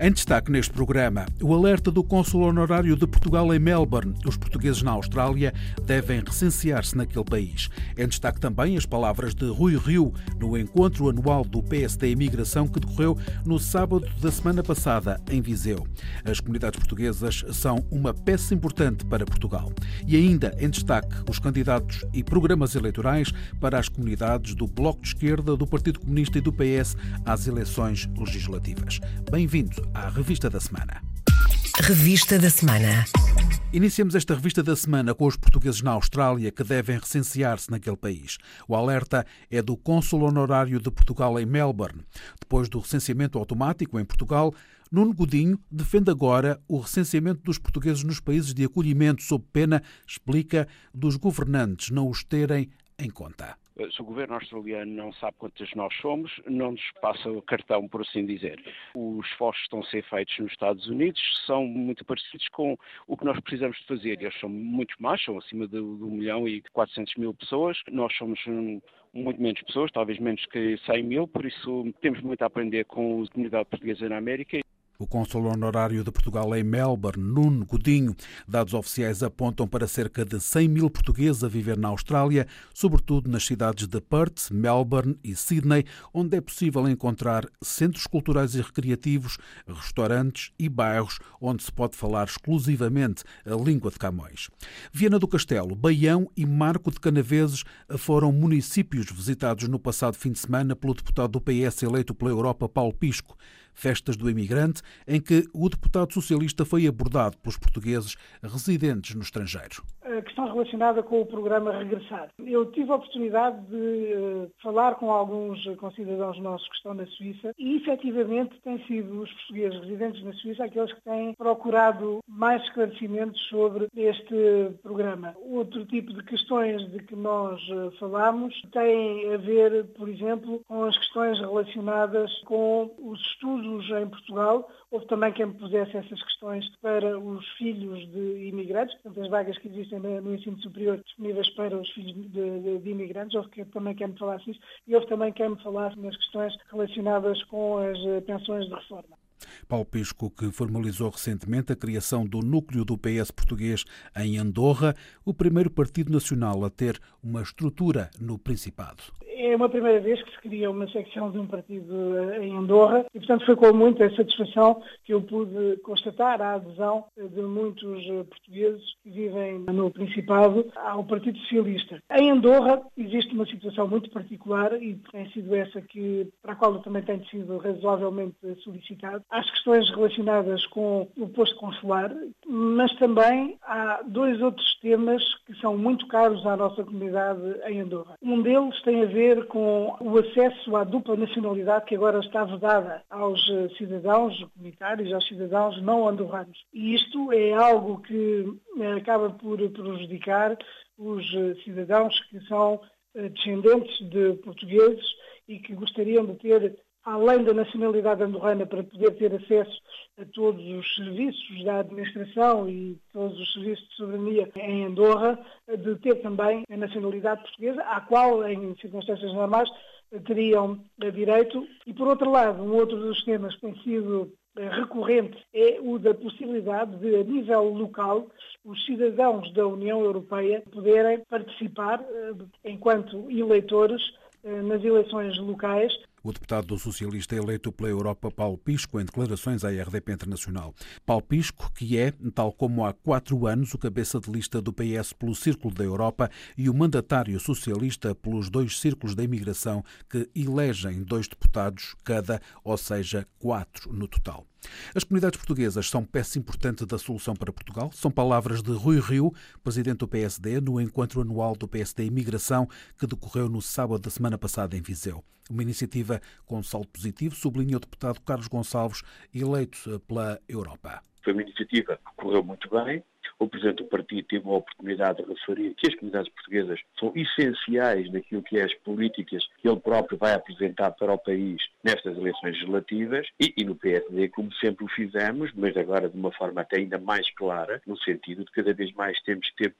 Em destaque neste programa, o alerta do Cônsul Honorário de Portugal em Melbourne. Os portugueses na Austrália devem recensear-se naquele país. Em destaque também as palavras de Rui Rio no encontro anual do PSD Imigração que decorreu no sábado da semana passada, em Viseu. As comunidades portuguesas são uma peça importante para Portugal. E ainda em destaque os candidatos e programas eleitorais para as comunidades do Bloco de Esquerda, do Partido Comunista e do PS às eleições legislativas. Bem-vindo à Revista da Semana. Revista da Semana. Iniciamos esta revista da semana com os portugueses na Austrália que devem recensear-se naquele país. O alerta é do Cônsul Honorário de Portugal em Melbourne. Depois do recenseamento automático em Portugal, Nuno Godinho defende agora o recenseamento dos portugueses nos países de acolhimento, sob pena, explica, dos governantes não os terem em conta. Eh, se o governo australiano não sabe quantas nós somos, não nos passa o cartão, por assim dizer. Os esforços que estão a ser feitos nos Estados Unidos são muito parecidos com o que nós precisamos de fazer. Eles são muito mais, são acima de, 1 milhão e 400 mil pessoas. Nós somos um, muito menos pessoas, talvez menos que 100 mil, por isso temos muito a aprender com a comunidade portuguesa na América. O cônsul honorário de Portugal em Melbourne, Nuno Godinho. Dados oficiais apontam para cerca de 100 mil portugueses a viver na Austrália, sobretudo nas cidades de Perth, Melbourne e Sydney, onde é possível encontrar centros culturais e recreativos, restaurantes e bairros onde se pode falar exclusivamente a língua de Camões. Viana do Castelo, Baião e Marco de Canaveses foram municípios visitados no passado fim de semana pelo deputado do PS eleito pela Europa, Paulo Pisco. Festas do Imigrante, em que o deputado socialista foi abordado pelos portugueses residentes no estrangeiro a questão relacionada com o programa Regressar. Eu tive a oportunidade de uh, falar com alguns concidadãos nossos que estão na Suíça e efetivamente têm sido os portugueses residentes na Suíça aqueles que têm procurado mais esclarecimentos sobre este programa. Outro tipo de questões de que nós uh, falamos tem a ver, por exemplo, com as questões relacionadas com os estudos em Portugal. Houve também quem pusesse essas questões para os filhos de imigrantes, portanto as vagas que existem no ensino superior disponíveis para os filhos de, de, de imigrantes, houve que, também quem me falasse isso, e houve também quem me falasse nas questões relacionadas com as eh, pensões de reforma. Paulo Pisco, que formalizou recentemente a criação do núcleo do PS português em Andorra, o primeiro partido nacional a ter uma estrutura no Principado é uma primeira vez que se cria uma secção de um partido eh, em Andorra e, portanto, foi com muita satisfação que eu pude constatar a adesão de muitos eh, portugueses que vivem no Principado ao Partido Socialista. Em Andorra existe uma situação muito particular e tem sido essa que, para a qual eu também tenho sido razoavelmente solicitado. As questões relacionadas com o posto consular, mas também há dois outros temas que são muito caros à nossa comunidade em Andorra. Um deles tem a ver ver com o acesso à dupla nacionalidade que agora está vedada aos eh, cidadãos comunitários, aos cidadãos não andorranos. E isto é algo que eh, acaba por prejudicar os eh, cidadãos que são descendentes de portugueses e que gostariam de ter além da nacionalidade andorrana, para poder ter acesso a todos os serviços da administração e todos os serviços de soberania em Andorra, de ter também a nacionalidade portuguesa, à qual, em circunstâncias normais, teriam direito. E, por outro lado, um outro dos temas que tem sido eh, recorrente é o da possibilidade de, a nível local, os cidadãos da União Europeia poderem participar, eh, enquanto eleitores, eh, nas eleições locais o deputado do Socialista eleito pela Europa, Paulo Pisco, em declarações à RDP Internacional. Paulo Pisco, que é, tal como há quatro anos, o cabeça de lista do PS pelo Círculo da Europa e o mandatário socialista pelos dois círculos da imigração que elegem dois deputados cada, ou seja, quatro no total. As comunidades portuguesas são peça importante da solução para Portugal. São palavras de Rui Rio, presidente do PSD, no encontro anual do PSD Imigração, que decorreu no sábado da semana passada em Viseu. Uma iniciativa com saldo positivo, sublinha o deputado Carlos Gonçalves, eleito pela Europa. Foi uma iniciativa que correu muito bem, o Presidente do Partido teve a oportunidade de referir que as comunidades portuguesas são essenciais naquilo que é as políticas que ele próprio vai apresentar para o país nestas eleições legislativas e, e no PSD, como sempre o fizemos, mas agora de uma forma até ainda mais clara, no sentido de cada vez mais temos que ter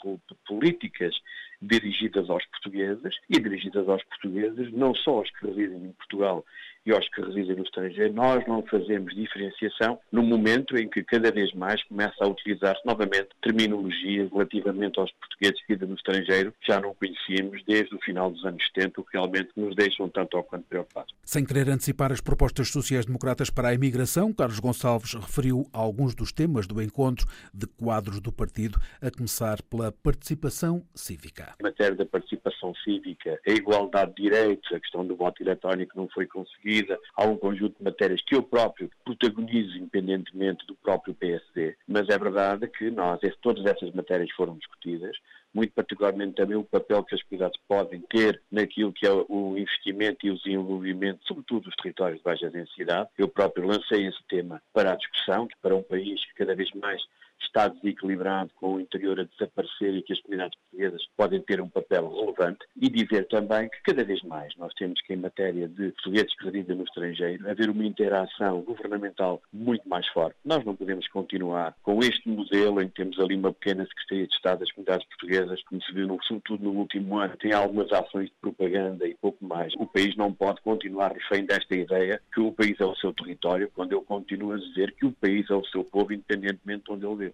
políticas dirigidas aos portugueses e dirigidas aos portugueses, não só aos que residem em Portugal e aos que residem no estrangeiro, nós não fazemos diferenciação no momento em que cada vez mais começa a utilizar-se novamente terminologias relativamente aos portugueses que vivem no estrangeiro, que já não conhecíamos desde o final dos anos 70, o que realmente nos deixam tanto ou quanto preocupados. Sem querer antecipar as propostas sociais-democratas para a imigração, Carlos Gonçalves referiu alguns dos temas do encontro de quadros do partido, a começar pela participação cívica. Em matéria da participação cívica, a igualdade de direitos, a questão do voto eletrónico não foi conseguida, seguida há um conjunto de matérias que eu próprio protagonizo independentemente do próprio PSD, mas é verdade que nós, todas essas matérias foram discutidas, muito particularmente também o papel que as comunidades podem ter naquilo que é o investimento e o desenvolvimento, sobretudo dos territórios de baixa densidade. Eu próprio lancei esse tema para a discussão, para um país que cada vez mais está desequilibrado, com o interior a desaparecer e que as comunidades portuguesas podem ter um papel relevante e dizer também que cada vez mais nós temos que, em matéria de portugueses que residem no estrangeiro, haver uma interação governamental muito mais forte. Nós não podemos continuar com este modelo em que temos ali uma pequena Secretaria de Estado das comunidades portuguesas, como se viu, sobretudo no último ano, tem algumas ações de propaganda e pouco mais. O país não pode continuar refém desta ideia que o país é o seu território, quando eu continuo a dizer que o país é o seu povo, independentemente de onde ele vive.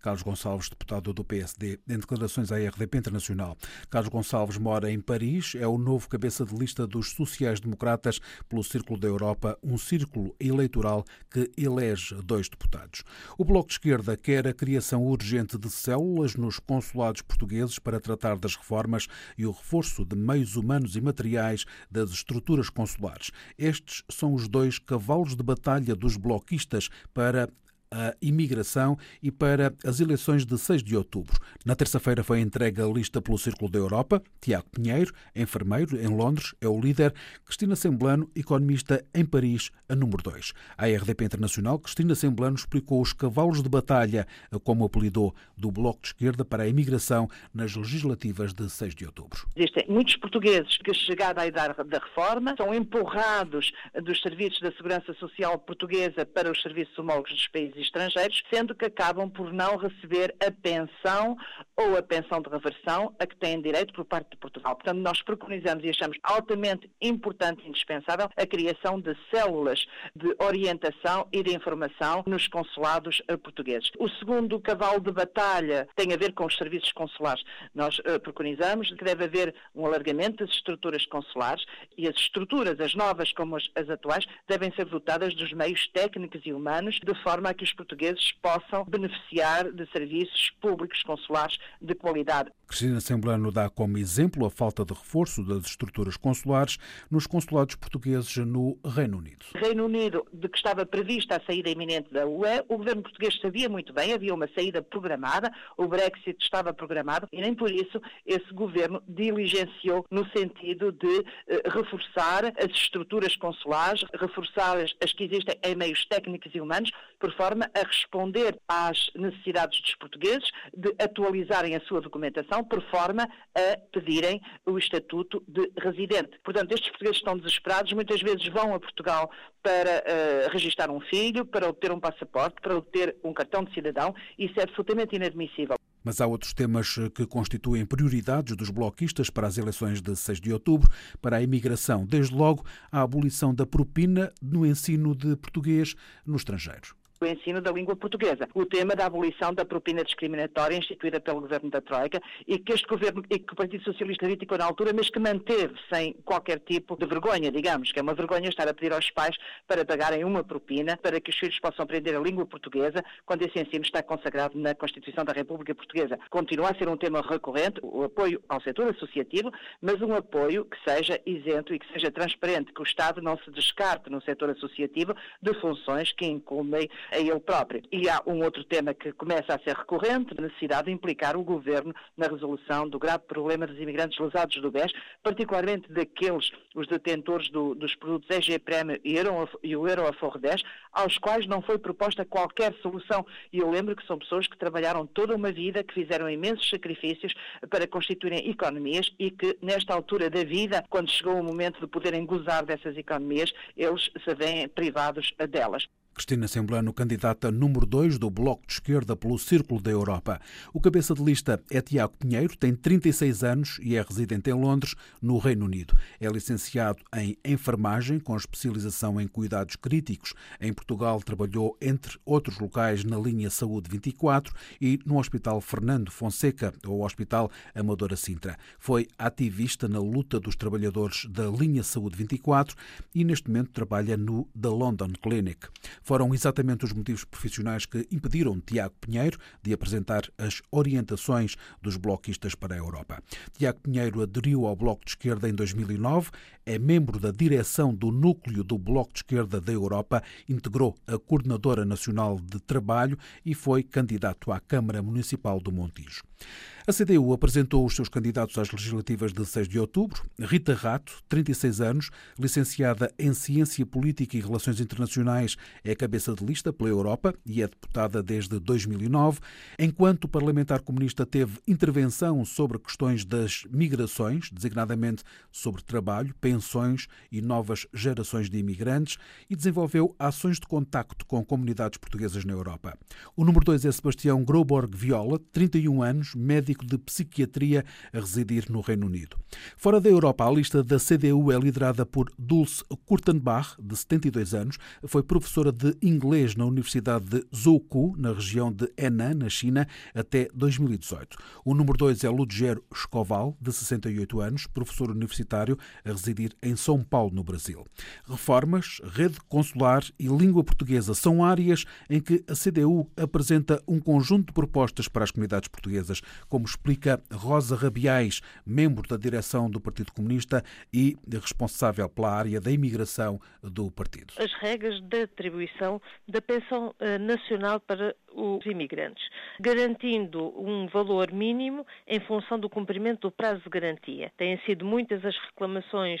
Carlos Gonçalves, deputado do PSD, em declarações à RDP Internacional. Carlos Gonçalves mora em Paris, é o novo cabeça de lista dos sociais-democratas pelo Círculo da Europa, um círculo eleitoral que elege dois deputados. O Bloco de Esquerda quer a criação urgente de células nos consulados portugueses para tratar das reformas e o reforço de meios humanos e materiais das estruturas consulares. Estes são os dois cavalos de batalha dos bloquistas para a imigração e para as eleições de 6 de outubro. Na terça-feira foi entregue a lista pelo Círculo da Europa. Tiago Pinheiro, enfermeiro em Londres, é o líder. Cristina Semblano, economista em Paris, a número 2. A RDP Internacional, Cristina Semblano explicou os cavalos de batalha, como apelidou, do Bloco de Esquerda para a imigração nas legislativas de 6 de outubro. Existem muitos portugueses que, chegada à idade da reforma, são empurrados dos serviços da Segurança Social portuguesa para os serviços homólogos dos países estrangeiros, sendo que acabam por não receber a pensão ou a pensão de reversão a que têm direito por parte de Portugal. Portanto, nós preconizamos e achamos altamente importante e indispensável a criação de células de orientação e de informação nos consulados eh, portugueses. O segundo cavalo de batalha tem a ver com os serviços consulares. Nós uh, preconizamos que deve haver um alargamento das estruturas consulares e as estruturas, as novas como as, as atuais, devem ser dotadas dos meios técnicos e humanos de forma a que os portugueses possam beneficiar de serviços públicos consulares de qualidade. Cristina Semblano dá como exemplo a falta de reforço das estruturas consulares nos consulados portugueses no Reino Unido. Reino Unido, de que estava prevista a saída iminente da UE, o governo português sabia muito bem, havia uma saída programada, o Brexit estava programado e nem por isso esse governo diligenciou no sentido de eh, reforçar as estruturas consulares, reforçar as que existem em meios técnicos e humanos, por forma a responder às necessidades dos portugueses de atualizarem a sua documentação por forma a pedirem o estatuto de residente. Portanto, estes portugueses estão desesperados, muitas vezes vão a Portugal para uh, registrar um filho, para obter um passaporte, para obter um cartão de cidadão. Isso é absolutamente inadmissível. Mas há outros temas que constituem prioridades dos bloquistas para as eleições de 6 de outubro, para a imigração, desde logo a abolição da propina no ensino de português no estrangeiro o ensino da língua portuguesa. O tema da abolição da propina discriminatória instituída pelo governo da Troika e que este governo e que o Partido Socialista criticou na altura, mas que manteve sem qualquer tipo de vergonha, digamos, que é uma vergonha estar a pedir aos pais para pagarem uma propina para que os filhos possam aprender a língua portuguesa quando esse ensino está consagrado na Constituição da República Portuguesa. Continua a ser um tema recorrente, o apoio ao setor associativo, mas um apoio que seja isento e que seja transparente, que o Estado não se descarte no setor associativo de funções que incumbem a ele próprio. E há um outro tema que começa a ser recorrente, a necessidade de implicar o governo na resolução do grave problema dos imigrantes lesados do BES, particularmente daqueles, os detentores do, dos produtos EG Prémio e, Euro, e o Euro Aforro 10, aos quais não foi proposta qualquer solução. E eu lembro que são pessoas que trabalharam toda uma vida, que fizeram imensos sacrifícios para constituírem economias e que, nesta altura da vida, quando chegou o momento de poderem gozar dessas economias, eles se veem privados delas. Cristina Semblano, candidata número 2 do Bloco de Esquerda pelo Círculo da Europa. O cabeça de lista é Tiago Pinheiro, tem 36 anos e é residente em Londres, no Reino Unido. É licenciado em enfermagem, com especialização em cuidados críticos. Em Portugal, trabalhou, entre outros locais, na linha Saúde 24 e no Hospital Fernando Fonseca, ou Hospital Amadora Sintra. Foi ativista na luta dos trabalhadores da linha Saúde 24 e, neste momento, trabalha no The London Clinic. Foram exatamente os motivos profissionais que impediram Tiago Pinheiro de apresentar as orientações dos bloquistas para a Europa. Tiago Pinheiro aderiu ao Bloco de Esquerda em 2009, é membro da direção do Núcleo do Bloco de Esquerda da Europa, integrou a Coordenadora Nacional de Trabalho e foi candidato à Câmara Municipal do Montijo. A CDU apresentou os seus candidatos às legislativas de 6 de outubro. Rita Rato, 36 anos, licenciada em Ciência Política e Relações Internacionais, é cabeça de lista pela Europa e é deputada desde 2009. Enquanto parlamentar comunista teve intervenção sobre questões das migrações, designadamente sobre trabalho, e novas gerações de imigrantes, e desenvolveu ações de contacto com comunidades portuguesas na Europa. O número 2 é Sebastião Groborg Viola, 31 anos, médico de psiquiatria a residir no Reino Unido. Fora da Europa, a lista da CDU é liderada por Dulce Kurtenbach, de 72 anos, foi professora de inglês na Universidade de Zhoukou, na região de Henan, na China, até 2018. O número 2 é Ludgero Escoval, de 68 anos, professor universitário a residir em São Paulo, no Brasil. Reformas, rede consular e língua portuguesa são áreas em que a CDU apresenta um conjunto de propostas para as comunidades portuguesas, como explica Rosa Rabiais, membro da direção do Partido Comunista e responsável pela área da imigração do partido. As regras de atribuição da pensão eh, nacional para os imigrantes, garantindo um valor mínimo em função do cumprimento do prazo de garantia. Têm sido muitas as reclamações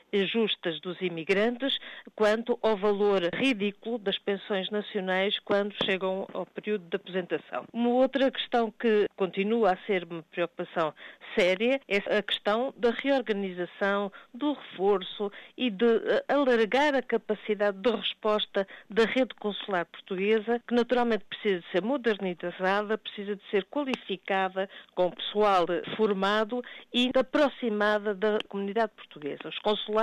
justas dos imigrantes quanto ao valor ridículo das pensões nacionais quando chegam ao período de aposentação. Uma outra questão que continua a ser uma preocupação séria é a questão da reorganização, do reforço e de eh, alargar a capacidade de resposta da rede consular portuguesa, que naturalmente precisa ser modernizada, precisa de ser qualificada, com pessoal formado e aproximada da comunidade portuguesa. Os consulados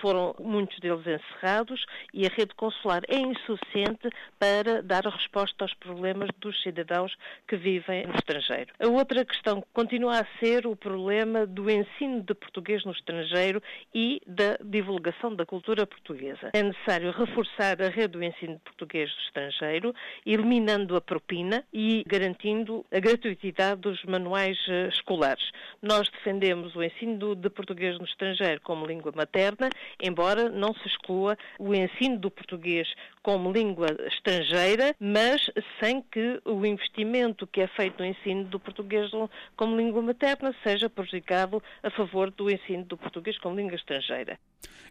foram, muitos deles, encerrados e a rede consular é insuficiente para dar resposta aos problemas dos cidadãos que vivem no estrangeiro. A outra questão continua a ser o problema do ensino de português no estrangeiro e da divulgação da cultura portuguesa. É necessário reforçar a rede do ensino de português do estrangeiro, eliminando a propina e garantindo a gratuitidade dos manuais eh, escolares. Nós defendemos o ensino de português no estrangeiro como língua materna, embora não se exclua o ensino do português como língua estrangeira, mas sem que o investimento que é feito no ensino do português como língua materna seja prejudicado a favor do ensino do português como língua estrangeira.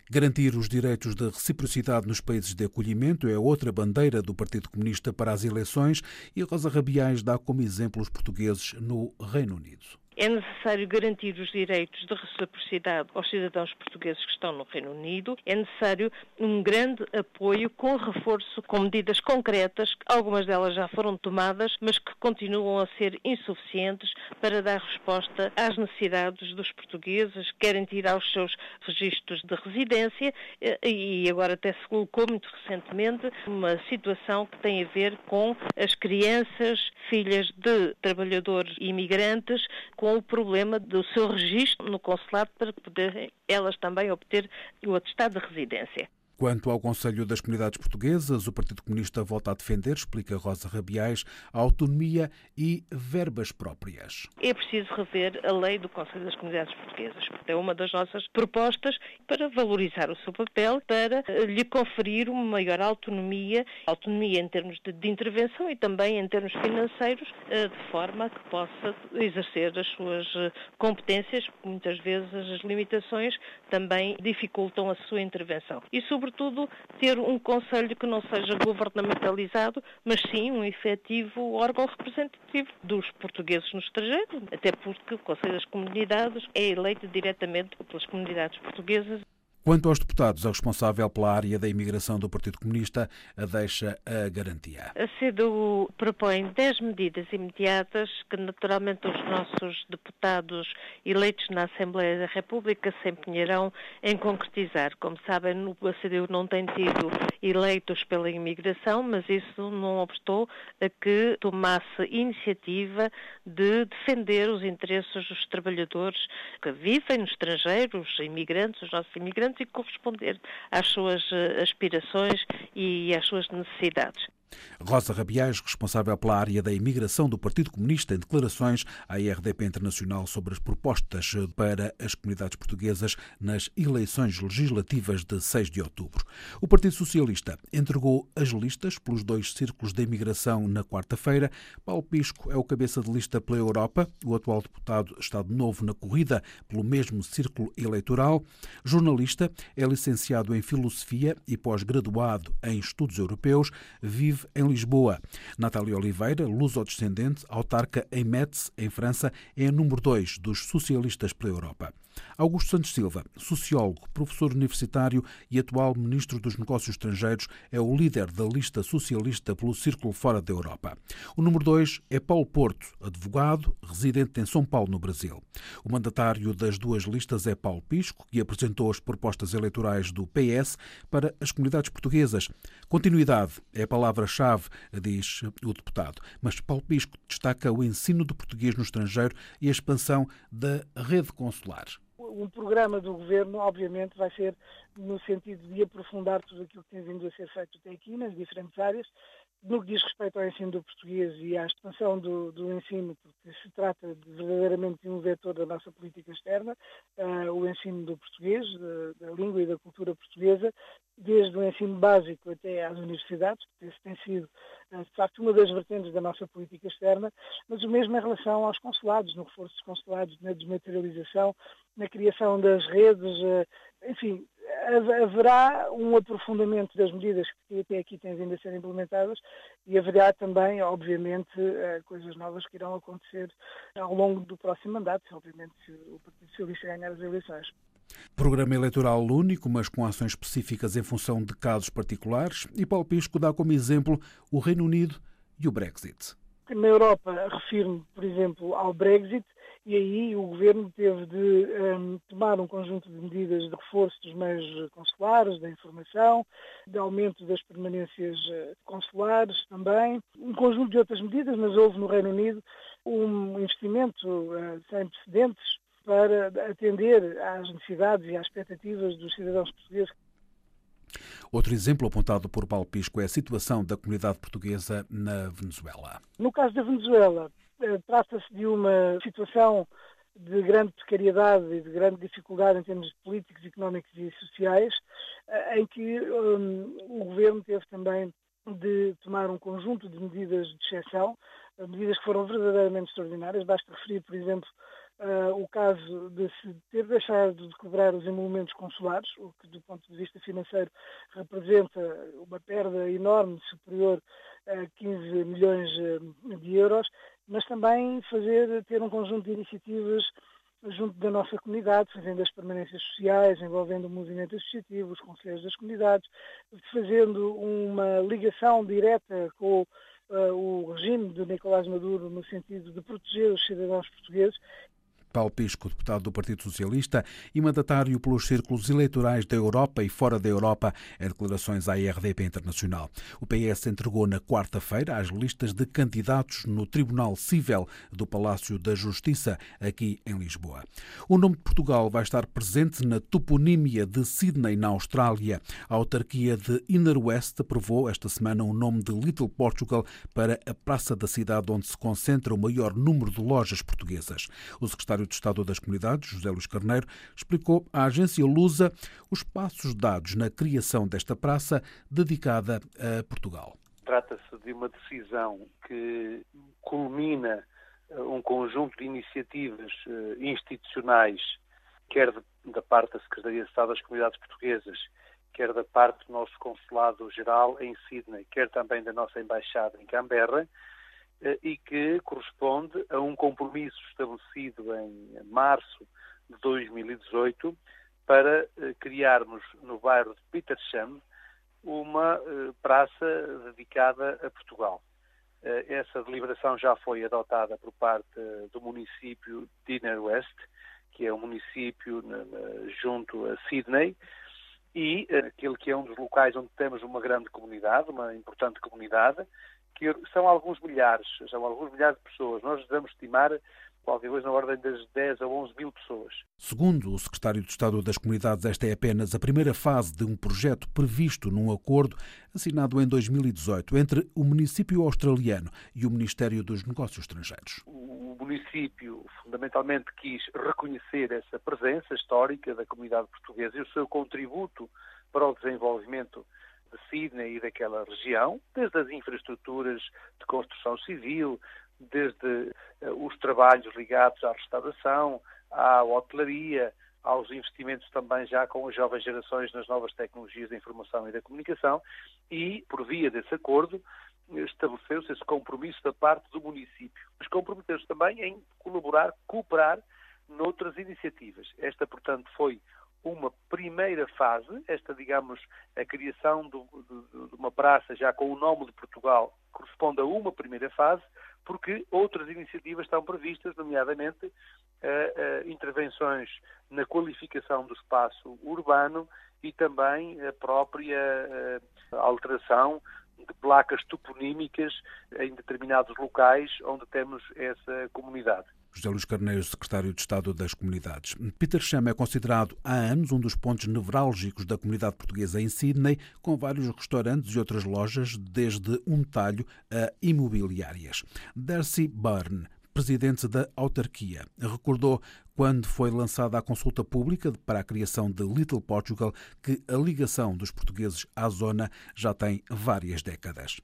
Garantir os direitos de reciprocidade nos países de acolhimento é outra bandeira do Partido Comunista para as eleições e Rosa Rabiais dá como exemplo os portugueses no Reino Unido. É necessário garantir os direitos de reciprocidade aos cidadãos portugueses que estão no Reino Unido. É necessário um grande apoio com reforço, com medidas concretas, algumas delas já foram tomadas, mas que continuam a ser insuficientes para dar resposta às necessidades dos portugueses, querem tirar os seus registros de residência eh, e agora até se colocou muito recentemente uma situação que tem a ver com as crianças, filhas de trabalhadores imigrantes, com com o problema do seu registro no consulado para poderem elas também obter o atestado de residência. Quanto ao Conselho das Comunidades Portuguesas, o Partido Comunista volta a defender, explica Rosa Rabiais, a autonomia e verbas próprias. É preciso rever a lei do Conselho das Comunidades Portuguesas. É uma das nossas propostas para valorizar o seu papel, para lhe conferir uma maior autonomia, autonomia em termos de, de intervenção e também em termos financeiros, eh, de forma que possa exercer as suas eh, competências, porque muitas vezes as limitações também dificultam a sua intervenção. E, sobretudo, sobretudo, ter um Conselho que não seja governamentalizado, mas sim um efetivo órgão representativo dos portugueses no estrangeiro, até porque o Conselho das Comunidades é eleito diretamente pelas comunidades portuguesas. Quanto aos deputados, a responsável pela área da imigração do Partido Comunista deixa a garantia. A CDU propõe 10 medidas imediatas que naturalmente os nossos deputados eleitos na Assembleia da República se empenharão em concretizar. Como sabem, a CDU não tem tido eleitos pela imigração, mas isso não obstou a que tomasse iniciativa de defender os interesses dos trabalhadores que vivem no estrangeiro, os imigrantes, os nossos imigrantes, e corresponder às suas eh, aspirações e às suas necessidades. Rosa Rabiais, responsável pela área da imigração do Partido Comunista, em declarações à IRDP Internacional sobre as propostas para as comunidades portuguesas nas eleições legislativas de 6 de outubro. O Partido Socialista entregou as listas pelos dois círculos da imigração na quarta-feira. Paulo Pisco é o cabeça de lista pela Europa. O atual deputado está de novo na corrida pelo mesmo círculo eleitoral. Jornalista, é licenciado em Filosofia e pós-graduado em Estudos Europeus. Vive vive em Lisboa. Natália Oliveira, luso-descendente, autarca em Metz, em França, é a número 2 dos socialistas pela Europa. Augusto Santos Silva, sociólogo, professor universitário e atual ministro dos Negócios Estrangeiros, é o líder da lista socialista pelo Círculo Fora da Europa. O número 2 é Paulo Porto, advogado, residente em São Paulo, no Brasil. O mandatário das duas listas é Paulo Pisco, que apresentou as propostas eleitorais do PS para as comunidades portuguesas. Continuidade é a palavra-chave, diz o deputado. Mas Paulo Pisco destaca o ensino do português no estrangeiro e a expansão da rede consular um programa do governo, obviamente, vai ser no sentido de aprofundar tudo aquilo que tem vindo a ser feito até aqui, nas diferentes áreas, no que diz respeito ao ensino do português e à expansão do, do ensino, porque se trata de, verdadeiramente de um vetor da nossa política externa, uh, o ensino do português, da, da, língua e da cultura portuguesa, desde o ensino básico até às universidades, porque esse tem sido, uh, de facto, uma das vertentes da nossa política externa, mas o mesmo em relação aos consulados, no reforço dos consulados, na desmaterialização, na criação das redes, uh, enfim, haverá um aprofundamento das medidas que até aqui têm vindo a ser implementadas e haverá também, obviamente, eh, coisas novas que irão acontecer ao longo do próximo mandato, obviamente, se o Partido Socialista ganhar as eleições. Programa eleitoral único, mas com ações específicas em função de casos particulares, e Paulo Pisco dá como exemplo o Reino Unido e o Brexit. Na Europa, refiro-me, por exemplo, ao Brexit, e aí o governo teve de um, tomar um conjunto de medidas de reforço dos meios consulares, da informação, de aumento das permanências eh, consulares também, um conjunto de outras medidas, mas houve no Reino Unido um investimento uh, sem precedentes para atender às necessidades e às expectativas dos cidadãos portugueses. Outro exemplo apontado por Paulo Pisco é a situação da comunidade portuguesa na Venezuela. No caso da Venezuela, trata-se de uma situação de grande precariedade e de grande dificuldade em termos políticos, económicos e sociais, eh, em que um, o governo teve também de tomar um conjunto de medidas de exceção, eh, medidas que foram verdadeiramente extraordinárias. Basta referir, por exemplo, uh, o caso de se ter deixado de cobrar os emolumentos consulares, o que do ponto de vista financeiro representa uma perda enorme, superior a 15 milhões de euros, mas também fazer, ter um conjunto de iniciativas junto da nossa comunidade, fazendo as permanências sociais, envolvendo o movimento associativo, os conselheiros das comunidades, fazendo uma ligação direta com uh, o regime de Nicolás Maduro no sentido de proteger os cidadãos portugueses Paulo Pisco, deputado do Partido Socialista e mandatário pelos círculos eleitorais da Europa e fora da Europa, em declarações à RDP Internacional. O PS entregou na quarta-feira as listas de candidatos no Tribunal Cível do Palácio da Justiça, aqui em Lisboa. O nome de Portugal vai estar presente na toponímia de Sydney, na Austrália. A autarquia de Inner West aprovou esta semana o nome de Little Portugal para a praça da cidade onde se concentra o maior número de lojas portuguesas. O secretário de Estado das Comunidades, José Luís Carneiro, explicou à agência Lusa os passos dados na criação desta praça dedicada a Portugal. Trata-se de uma decisão que culmina eh, um conjunto de iniciativas eh, institucionais, quer da parte da Secretaria de Estado das Comunidades Portuguesas, quer da parte do nosso Consulado-Geral em Sydney, quer também da nossa Embaixada em Canberra, e que corresponde a um compromisso estabelecido em março de 2018 para eh, criarmos no bairro de Petersham uma eh, praça dedicada a Portugal. Essa deliberação já foi adotada por parte do município de Inner West, que é um município junto a Sydney, e aquele que é um dos locais onde temos uma grande comunidade, uma importante comunidade, que são alguns milhares, são alguns milhares de pessoas. Nós devemos estimar qualquer coisa na ordem das 10 a 11 mil pessoas. Segundo o secretário de Estado das Comunidades, esta é apenas a primeira fase de um projeto previsto num acordo assinado em 2018 entre o município australiano e o Ministério dos Negócios Estrangeiros. O município fundamentalmente quis reconhecer essa presença histórica da comunidade portuguesa e o seu contributo para o desenvolvimento de Sydney e daquela região, desde as infraestruturas de construção civil, desde uh, os trabalhos ligados à restauração, à hotelaria, aos investimentos também já com as jovens gerações nas novas tecnologias da informação e da comunicação e, por via desse acordo, estabeleceu-se esse compromisso da parte do município, mas comprometeu-se também em colaborar, cooperar noutras iniciativas. Esta, portanto, foi uma primeira fase, esta, digamos, a criação de, de, de, uma praça já com o nome de Portugal corresponde a uma primeira fase, porque outras iniciativas estão previstas, nomeadamente uh, uh, intervenções na qualificação do espaço urbano e também a própria uh, alteração de placas toponímicas em determinados locais onde temos essa comunidade. José Luís Carneiro, secretário de Estado das Comunidades. Peter Chama é considerado há anos um dos pontos nevrálgicos da comunidade portuguesa em Sydney, com vários restaurantes e outras lojas, desde um talho a imobiliárias. Darcy Byrne, presidente da autarquia, recordou quando foi lançada a consulta pública para a criação de Little Portugal, que a ligação dos portugueses à zona já tem várias décadas.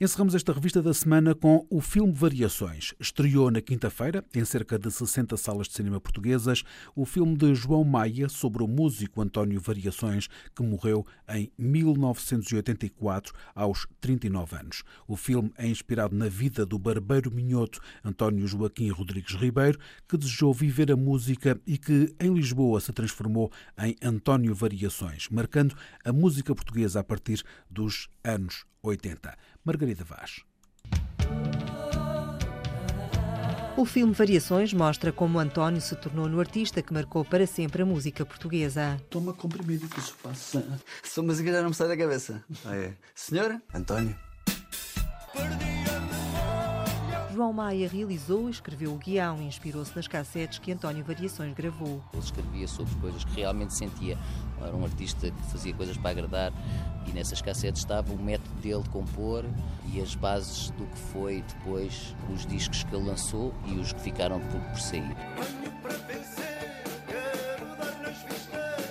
Encerramos esta revista da semana com o filme Variações. Estreou na quinta-feira, em cerca de 60 salas de cinema portuguesas, o filme de João Maia sobre o músico António Variações, que morreu em 1984, aos 39 anos. O filme é inspirado na vida do barbeiro minhoto António Joaquim Rodrigues Ribeiro, que desejou viver a música música e que em Lisboa se transformou em António Variações, marcando a música portuguesa a partir dos anos 80. Margarida Vaz. O filme Variações mostra como António se tornou no artista que marcou para sempre a música portuguesa. Toma comprimido que isso passa. Sua música já não me sai da cabeça. Ah, é? Senhora? António? João Maia realizou e escreveu o guião e inspirou-se nas cassetes que António Variações gravou. Ele escrevia sobre coisas que realmente sentia. Era um artista que fazia coisas para agradar e nessas cassetes estava o método dele de compor e as bases do que foi depois os discos que ele lançou e os que ficaram por, por sair.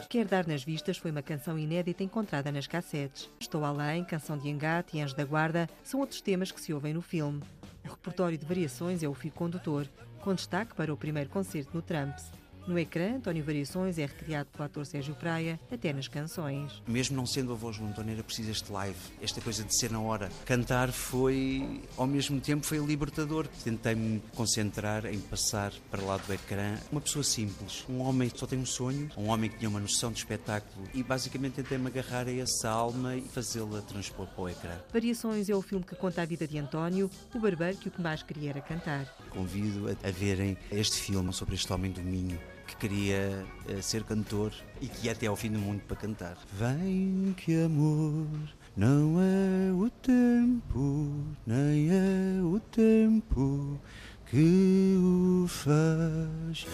Quer Dar nas Vistas foi uma canção inédita encontrada nas cassetes. Estou Além, Canção de Engate e Anjo da Guarda são outros temas que se ouvem no filme. O repertório de variações é o fio condutor, com destaque para o primeiro concerto no Trumps. No ecrã, António Variações é recriado pelo ator Sérgio Praia, até nas canções. Mesmo não sendo a voz era preciso este live, esta coisa de ser na hora. Cantar foi, ao mesmo tempo, foi libertador. Tentei-me concentrar em passar para lá do ecrã uma pessoa simples, um homem que só tem um sonho, um homem que tinha uma noção de espetáculo e basicamente tentei-me agarrar a essa alma e fazê-la transpor para o ecrã. Variações é o filme que conta a vida de António, o barbeiro que o que mais queria era cantar. Convido a, a verem este filme sobre este homem do Minho que queria uh, ser cantor e que ia até ao fim do mundo para cantar. Vem que amor não é o tempo, nem é o tempo que o faz.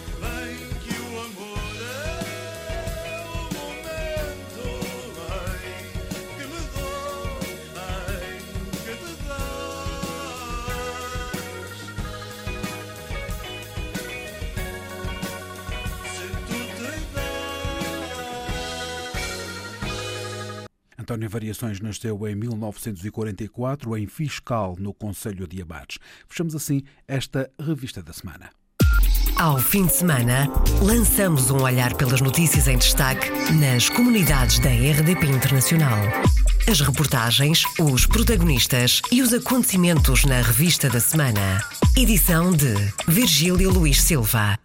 António Variações nasceu em 1944 em Fiscal, no Conselho de Abates. Fechamos assim esta revista da semana. Ao fim de semana, lançamos um olhar pelas notícias em destaque nas comunidades da RDP Internacional. As reportagens, os protagonistas e os acontecimentos na revista da semana. Edição de Virgílio Luís Silva.